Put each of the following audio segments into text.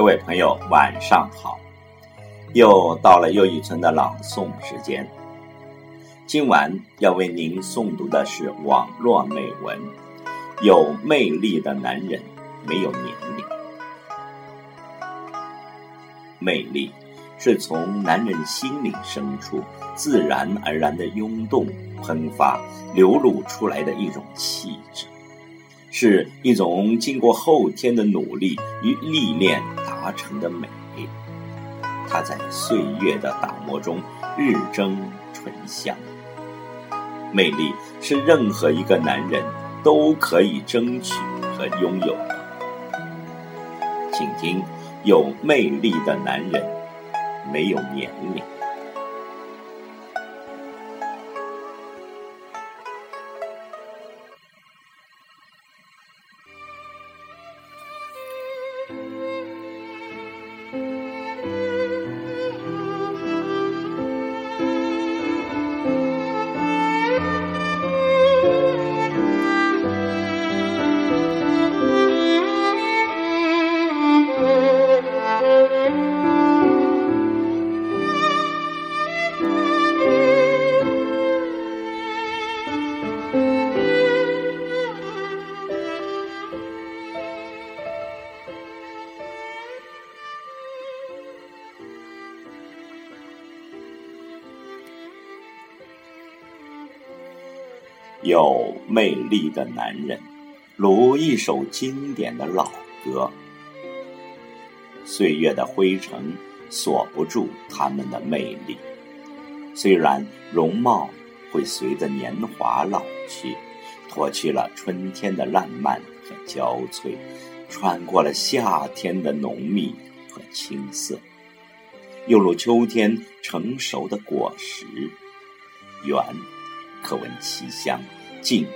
各位朋友，晚上好！又到了又一村的朗诵时间。今晚要为您诵读的是网络美文《有魅力的男人没有年龄》。魅力是从男人心灵深处自然而然的涌动、喷发、流露出来的一种气质。是一种经过后天的努力与历练达成的美，它在岁月的打磨中日臻醇香。魅力是任何一个男人都可以争取和拥有的。请听，有魅力的男人没有年龄。有魅力的男人，如一首经典的老歌。岁月的灰尘锁不住他们的魅力。虽然容貌会随着年华老去，脱去了春天的烂漫和娇脆，穿过了夏天的浓密和青涩，又如秋天成熟的果实，圆。可闻其香，静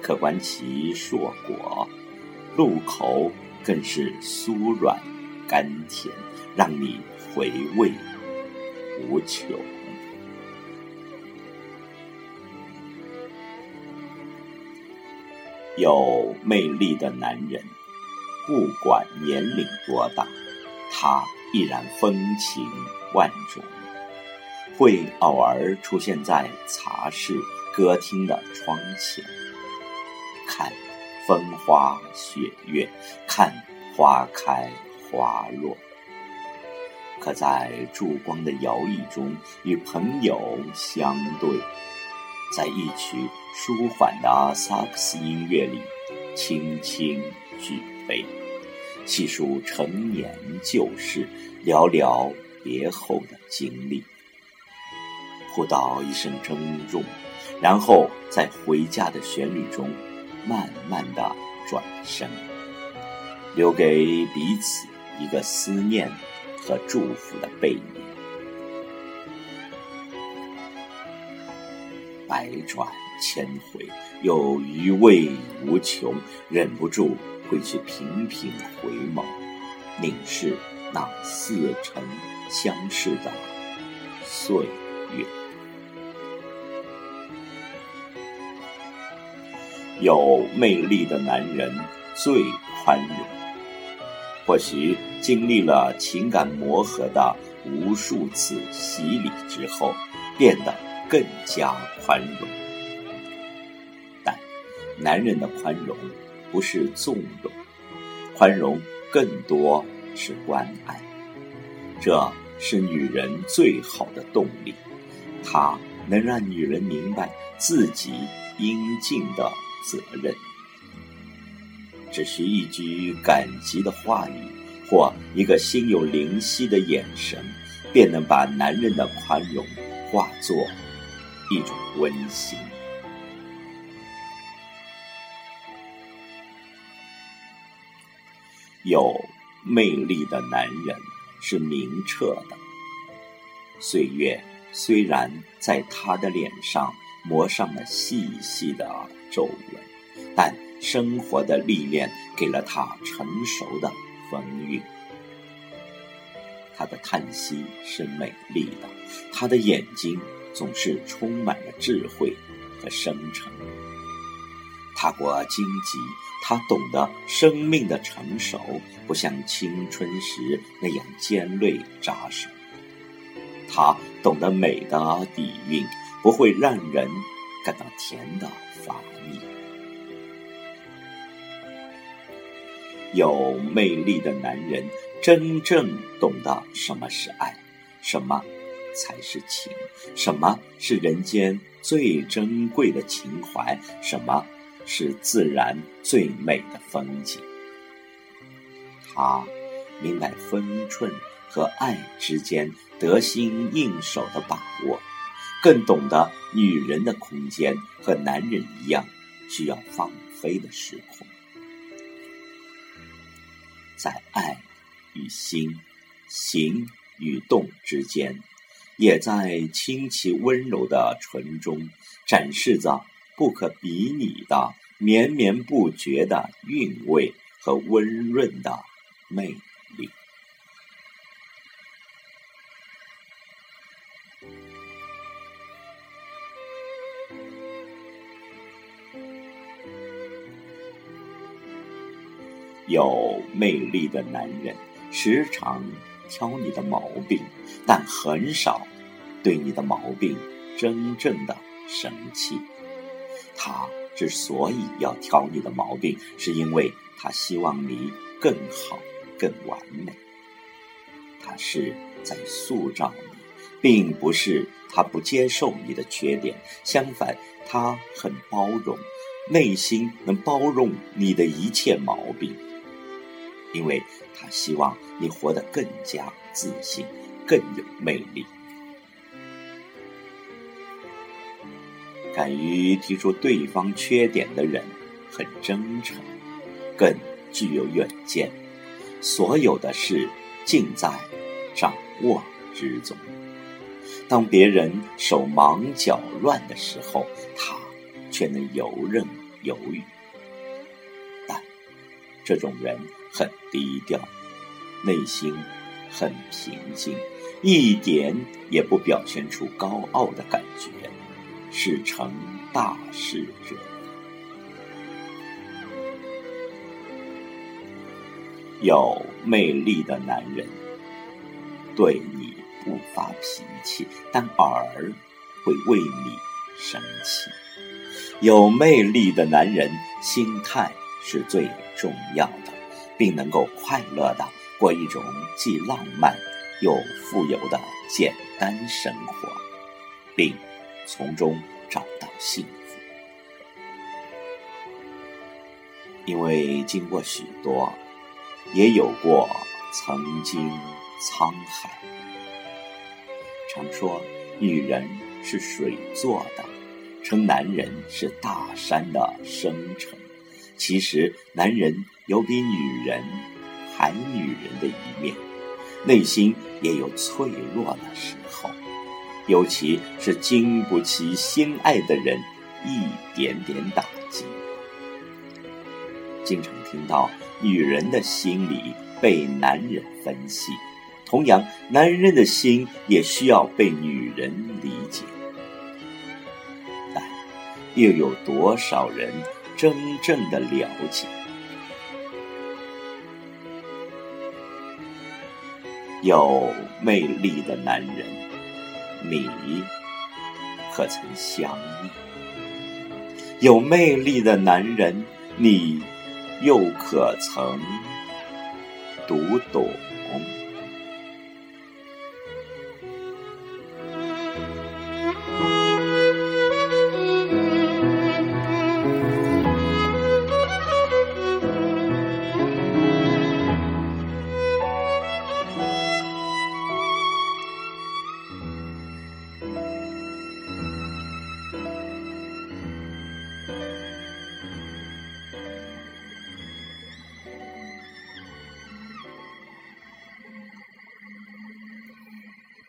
可观其硕果，入口更是酥软甘甜，让你回味无穷。有魅力的男人，不管年龄多大，他依然风情万种，会偶尔出现在茶室。歌厅的窗前，看风花雪月，看花开花落。可在烛光的摇曳中与朋友相对，在一曲舒缓的萨克斯音乐里，轻轻举杯，细数陈年旧事，聊聊别后的经历，互道一声珍重。然后在回家的旋律中，慢慢的转身，留给彼此一个思念和祝福的背影。百转千回，又余味无穷，忍不住会去频频回眸，凝视那似曾相识的岁月。有魅力的男人最宽容，或许经历了情感磨合的无数次洗礼之后，变得更加宽容。但男人的宽容不是纵容，宽容更多是关爱。这是女人最好的动力，它能让女人明白自己应尽的。责任，只需一句感激的话语，或一个心有灵犀的眼神，便能把男人的宽容化作一种温馨。有魅力的男人是明澈的，岁月虽然在他的脸上磨上了细细的。皱纹，但生活的历练给了他成熟的风韵。他的叹息是美丽的，他的眼睛总是充满了智慧和深沉。踏过荆棘，他懂得生命的成熟不像青春时那样尖锐扎实。他懂得美的底蕴不会让人感到甜的乏腻。有魅力的男人真正懂得什么是爱，什么才是情，什么是人间最珍贵的情怀，什么是自然最美的风景。他明白分寸和爱之间得心应手的把握，更懂得女人的空间和男人一样需要放飞的时空。在爱与心、行与动之间，也在清奇温柔的唇中，展示着不可比拟的绵绵不绝的韵味和温润的魅力。有魅力的男人时常挑你的毛病，但很少对你的毛病真正的生气。他之所以要挑你的毛病，是因为他希望你更好、更完美。他是在塑造你，并不是他不接受你的缺点。相反，他很包容，内心能包容你的一切毛病。因为他希望你活得更加自信，更有魅力。敢于提出对方缺点的人，很真诚，更具有远见。所有的事尽在掌握之中。当别人手忙脚乱的时候，他却能游刃有余。但这种人。很低调，内心很平静，一点也不表现出高傲的感觉，是成大事者。有魅力的男人对你不发脾气，但偶尔会为你生气。有魅力的男人心态是最重要的。并能够快乐的过一种既浪漫又富有的简单生活，并从中找到幸福。因为经过许多，也有过曾经沧海。常说女人是水做的，称男人是大山的生成。其实，男人有比女人还女人的一面，内心也有脆弱的时候，尤其是经不起心爱的人一点点打击。经常听到女人的心理被男人分析，同样，男人的心也需要被女人理解，但又有多少人？真正的了解，有魅力的男人，你可曾想？有魅力的男人，你又可曾读懂？